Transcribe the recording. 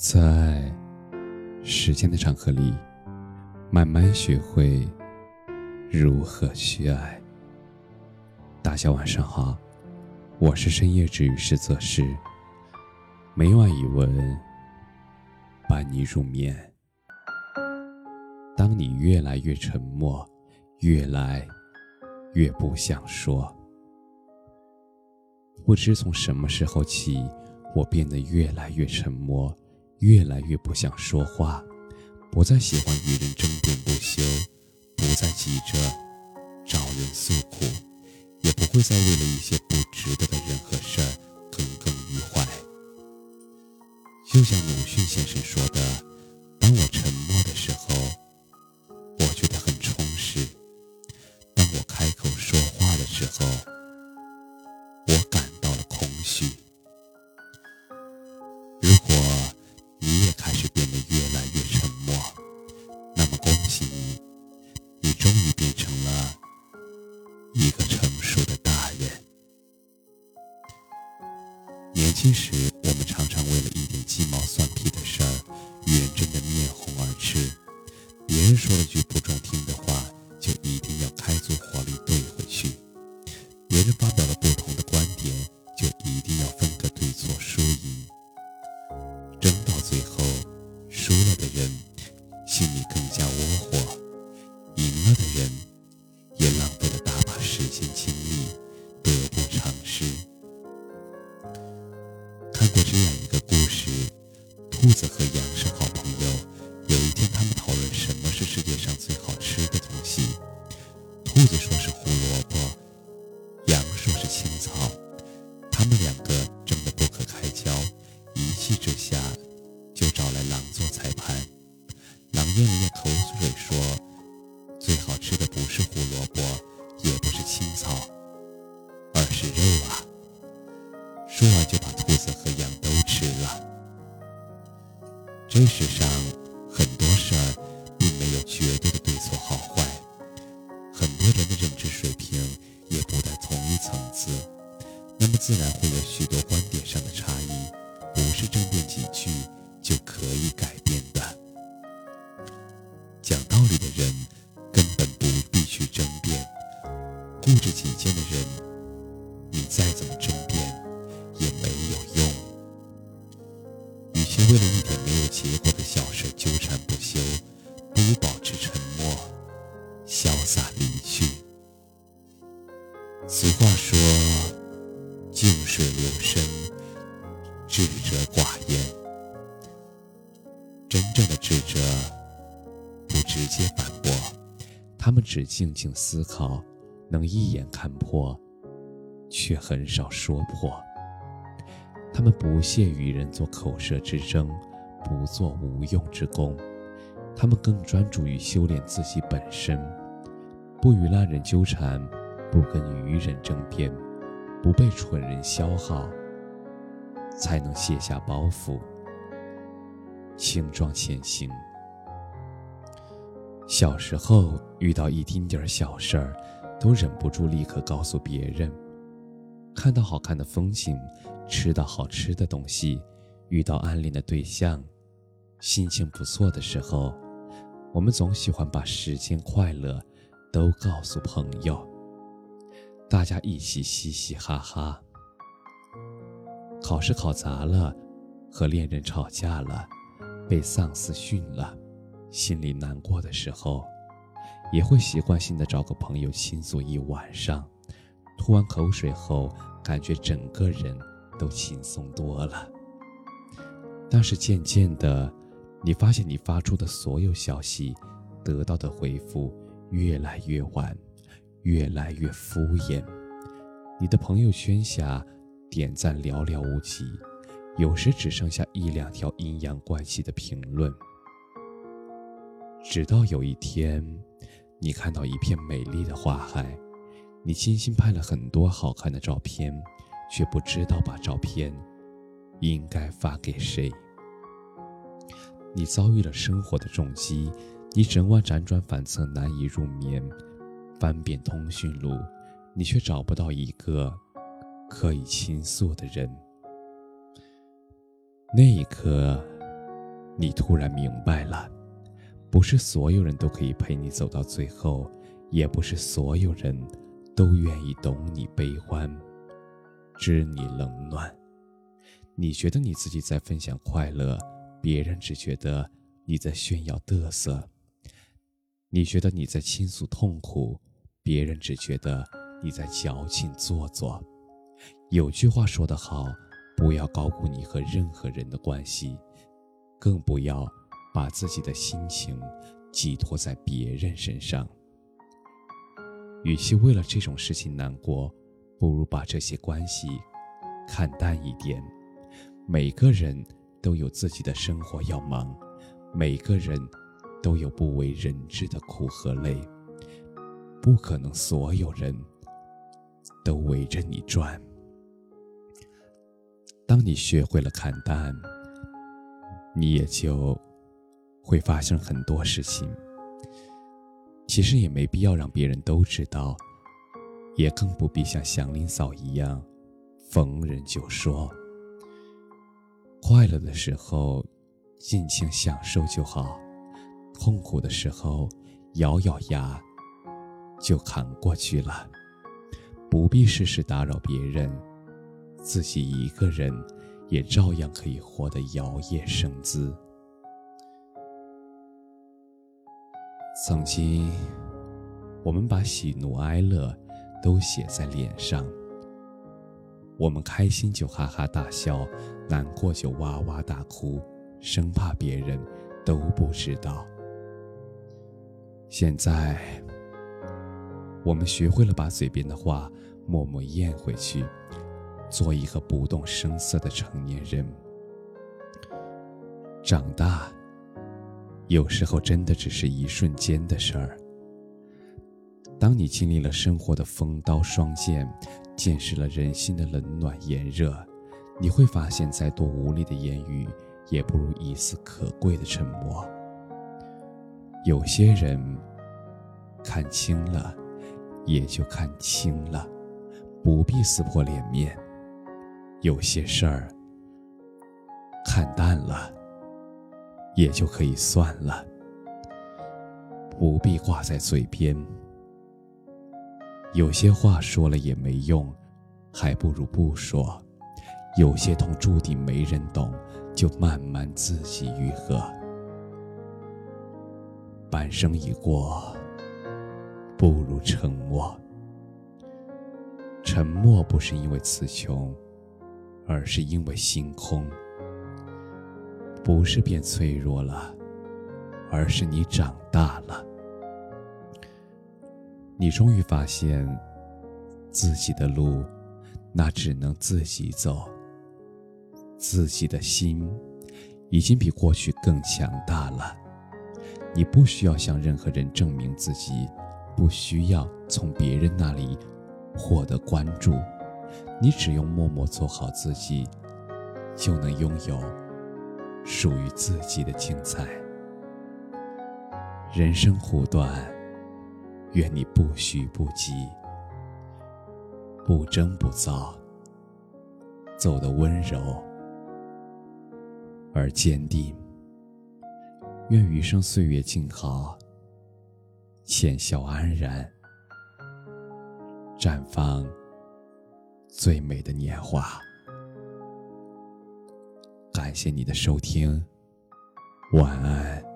在时间的长河里，慢慢学会如何去爱。大家晚上好，我是深夜治愈师泽师，每晚一文伴你入眠。当你越来越沉默，越来越不想说，不知从什么时候起，我变得越来越沉默。越来越不想说话，不再喜欢与人争辩不休，不再急着找人诉苦，也不会再为了一些不值得的人和事儿耿耿于怀。就像鲁迅先生说的：“当我沉默的时候，我觉得很充实；当我开口说话的时候，年轻时，我们常常为了一点鸡毛蒜皮的事儿，与人争得面红耳赤。别人说了句不中听的话，就一定要开足火力怼回去；别人发表了不同的观点，就一定要分个对错输赢。争到最后，输了的人心里更加窝火，赢了的人也浪费了大把时间精力，得不偿失。看过这样一个故事：兔子和羊是好朋友。有一天，他们讨论什么是世界上最好吃的东西。兔子说是胡萝卜，羊说是青草。他们两个争得不可开交，一气之下就找来狼做裁判。狼咽了咽口水说：“最好吃的不是胡萝卜，也不是青草，而是肉啊！”说完就把兔子和羊都吃了。这世上很多事儿并没有绝对的对错好坏，很多人的认知水平也不在同一层次，那么自然会有许多观点上的差异，不是争辩几句就可以改变的。讲道理的人根本不必去争辩，固执己见的人，你再怎么争辩。为了一点没有结果的小事纠缠不休，不如保持沉默，潇洒离去。俗话说：“静水流深，智者寡言。”真正的智者不直接反驳，他们只静静思考，能一眼看破，却很少说破。他们不屑与人做口舌之争，不做无用之功，他们更专注于修炼自己本身，不与烂人纠缠，不跟愚人争辩，不被蠢人消耗，才能卸下包袱，轻装前行。小时候遇到一丁点儿小事儿，都忍不住立刻告诉别人。看到好看的风景，吃到好吃的东西，遇到暗恋的对象，心情不错的时候，我们总喜欢把时间快乐都告诉朋友，大家一起嘻嘻哈哈。考试考砸了，和恋人吵架了，被上司训了，心里难过的时候，也会习惯性的找个朋友倾诉一晚上。吐完口水后，感觉整个人都轻松多了。但是渐渐的，你发现你发出的所有消息，得到的回复越来越晚，越来越敷衍。你的朋友圈下点赞寥寥无几，有时只剩下一两条阴阳怪气的评论。直到有一天，你看到一片美丽的花海。你精心拍了很多好看的照片，却不知道把照片应该发给谁。你遭遇了生活的重击，你整晚辗转反侧难以入眠，翻遍通讯录，你却找不到一个可以倾诉的人。那一刻，你突然明白了，不是所有人都可以陪你走到最后，也不是所有人都愿意懂你悲欢，知你冷暖。你觉得你自己在分享快乐，别人只觉得你在炫耀嘚瑟；你觉得你在倾诉痛苦，别人只觉得你在矫情做作。有句话说得好。不要高估你和任何人的关系，更不要把自己的心情寄托在别人身上。与其为了这种事情难过，不如把这些关系看淡一点。每个人都有自己的生活要忙，每个人都有不为人知的苦和累，不可能所有人都围着你转。当你学会了看淡，你也就会发生很多事情。其实也没必要让别人都知道，也更不必像祥林嫂一样逢人就说。快乐的时候尽情享受就好，痛苦的时候咬咬牙就扛过去了，不必事事打扰别人。自己一个人，也照样可以活得摇曳生姿。曾经，我们把喜怒哀乐都写在脸上，我们开心就哈哈大笑，难过就哇哇大哭，生怕别人都不知道。现在，我们学会了把嘴边的话默默咽回去。做一个不动声色的成年人。长大，有时候真的只是一瞬间的事儿。当你经历了生活的风刀霜剑，见识了人心的冷暖炎热，你会发现，再多无力的言语，也不如一丝可贵的沉默。有些人，看清了，也就看清了，不必撕破脸面。有些事儿看淡了，也就可以算了，不必挂在嘴边。有些话说了也没用，还不如不说。有些痛注定没人懂，就慢慢自己愈合。半生已过，不如沉默。沉默不是因为词穷。而是因为心空，不是变脆弱了，而是你长大了。你终于发现，自己的路，那只能自己走。自己的心，已经比过去更强大了。你不需要向任何人证明自己，不需要从别人那里获得关注。你只用默默做好自己，就能拥有属于自己的精彩。人生苦短，愿你不徐不急，不争不躁，走得温柔而坚定。愿余生岁月静好，浅笑安然，绽放。最美的年华，感谢你的收听，晚安。